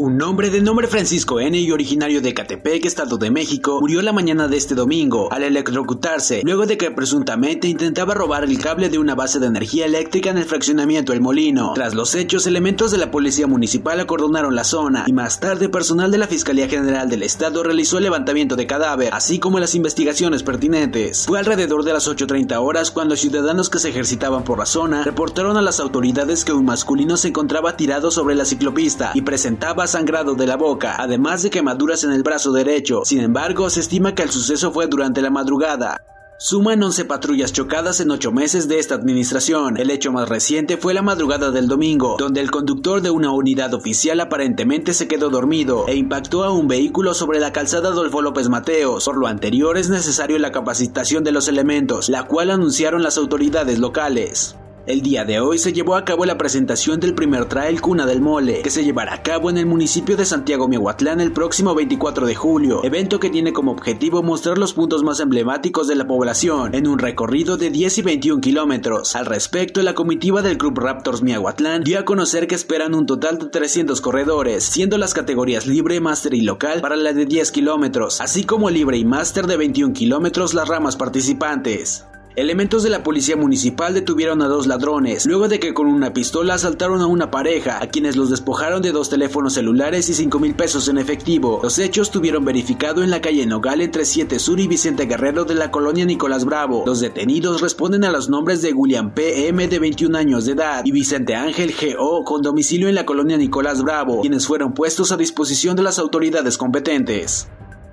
Un hombre de nombre Francisco N. y originario de Catepec, Estado de México, murió la mañana de este domingo al electrocutarse luego de que presuntamente intentaba robar el cable de una base de energía eléctrica en el fraccionamiento El Molino. Tras los hechos, elementos de la policía municipal acordonaron la zona y más tarde personal de la Fiscalía General del Estado realizó el levantamiento de cadáver, así como las investigaciones pertinentes. Fue alrededor de las 8.30 horas cuando ciudadanos que se ejercitaban por la zona reportaron a las autoridades que un masculino se encontraba tirado sobre la ciclopista y presentaba sangrado de la boca, además de quemaduras en el brazo derecho. Sin embargo, se estima que el suceso fue durante la madrugada. Suman 11 patrullas chocadas en 8 meses de esta administración. El hecho más reciente fue la madrugada del domingo, donde el conductor de una unidad oficial aparentemente se quedó dormido e impactó a un vehículo sobre la calzada Adolfo López Mateos. Por lo anterior es necesario la capacitación de los elementos, la cual anunciaron las autoridades locales. El día de hoy se llevó a cabo la presentación del primer trail Cuna del Mole, que se llevará a cabo en el municipio de Santiago Miahuatlán el próximo 24 de julio, evento que tiene como objetivo mostrar los puntos más emblemáticos de la población en un recorrido de 10 y 21 kilómetros. Al respecto, la comitiva del Club Raptors Miahuatlán dio a conocer que esperan un total de 300 corredores, siendo las categorías libre, máster y local para la de 10 kilómetros, así como libre y máster de 21 kilómetros las ramas participantes. Elementos de la policía municipal detuvieron a dos ladrones, luego de que con una pistola asaltaron a una pareja, a quienes los despojaron de dos teléfonos celulares y 5 mil pesos en efectivo. Los hechos tuvieron verificado en la calle Nogal entre 7 Sur y Vicente Guerrero de la colonia Nicolás Bravo. Los detenidos responden a los nombres de William P. M. de 21 años de edad y Vicente Ángel G.O. con domicilio en la colonia Nicolás Bravo, quienes fueron puestos a disposición de las autoridades competentes.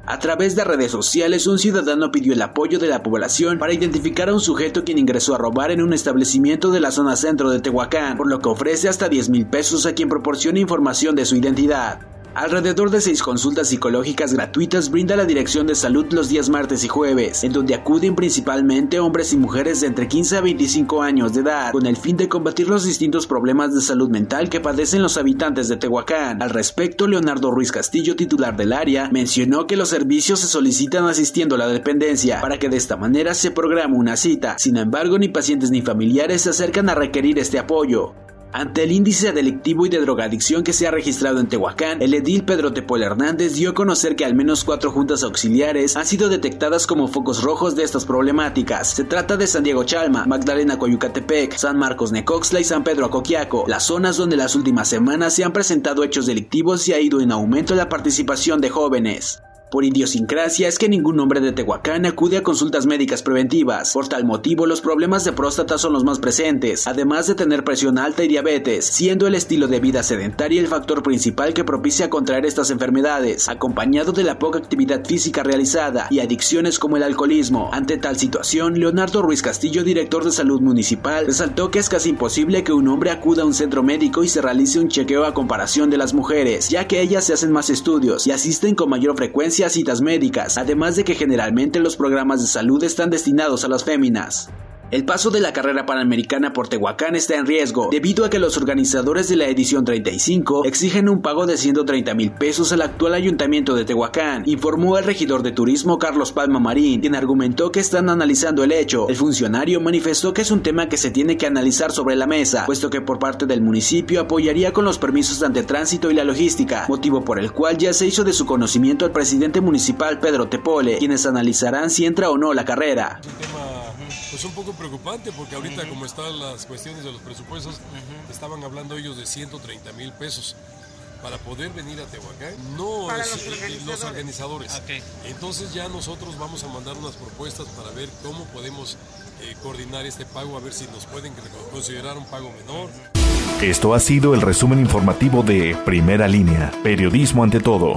A través de redes sociales, un ciudadano pidió el apoyo de la población para identificar a un sujeto quien ingresó a robar en un establecimiento de la zona centro de Tehuacán, por lo que ofrece hasta 10 mil pesos a quien proporcione información de su identidad. Alrededor de seis consultas psicológicas gratuitas brinda la Dirección de Salud los días martes y jueves, en donde acuden principalmente hombres y mujeres de entre 15 a 25 años de edad, con el fin de combatir los distintos problemas de salud mental que padecen los habitantes de Tehuacán. Al respecto, Leonardo Ruiz Castillo, titular del área, mencionó que los servicios se solicitan asistiendo a la dependencia, para que de esta manera se programe una cita. Sin embargo, ni pacientes ni familiares se acercan a requerir este apoyo. Ante el índice delictivo y de drogadicción que se ha registrado en Tehuacán, el edil Pedro Tepol Hernández dio a conocer que al menos cuatro juntas auxiliares han sido detectadas como focos rojos de estas problemáticas. Se trata de San Diego Chalma, Magdalena Coyucatepec, San Marcos Necoxla y San Pedro Acoquiaco, las zonas donde las últimas semanas se han presentado hechos delictivos y ha ido en aumento la participación de jóvenes. Por idiosincrasia es que ningún hombre de Tehuacán acude a consultas médicas preventivas. Por tal motivo, los problemas de próstata son los más presentes, además de tener presión alta y diabetes, siendo el estilo de vida sedentaria el factor principal que propicia contraer estas enfermedades, acompañado de la poca actividad física realizada y adicciones como el alcoholismo. Ante tal situación, Leonardo Ruiz Castillo, director de salud municipal, resaltó que es casi imposible que un hombre acuda a un centro médico y se realice un chequeo a comparación de las mujeres, ya que ellas se hacen más estudios y asisten con mayor frecuencia a citas médicas, además de que generalmente los programas de salud están destinados a las féminas. El paso de la carrera panamericana por Tehuacán está en riesgo, debido a que los organizadores de la edición 35 exigen un pago de 130 mil pesos al actual ayuntamiento de Tehuacán, informó el regidor de turismo Carlos Palma Marín, quien argumentó que están analizando el hecho. El funcionario manifestó que es un tema que se tiene que analizar sobre la mesa, puesto que por parte del municipio apoyaría con los permisos ante tránsito y la logística, motivo por el cual ya se hizo de su conocimiento al presidente municipal Pedro Tepole, quienes analizarán si entra o no la carrera pues un poco preocupante porque ahorita como están las cuestiones de los presupuestos, estaban hablando ellos de 130 mil pesos para poder venir a Tehuacán, no los organizadores. Entonces ya nosotros vamos a mandar unas propuestas para ver cómo podemos eh, coordinar este pago, a ver si nos pueden considerar un pago menor. Esto ha sido el resumen informativo de Primera Línea, Periodismo ante todo.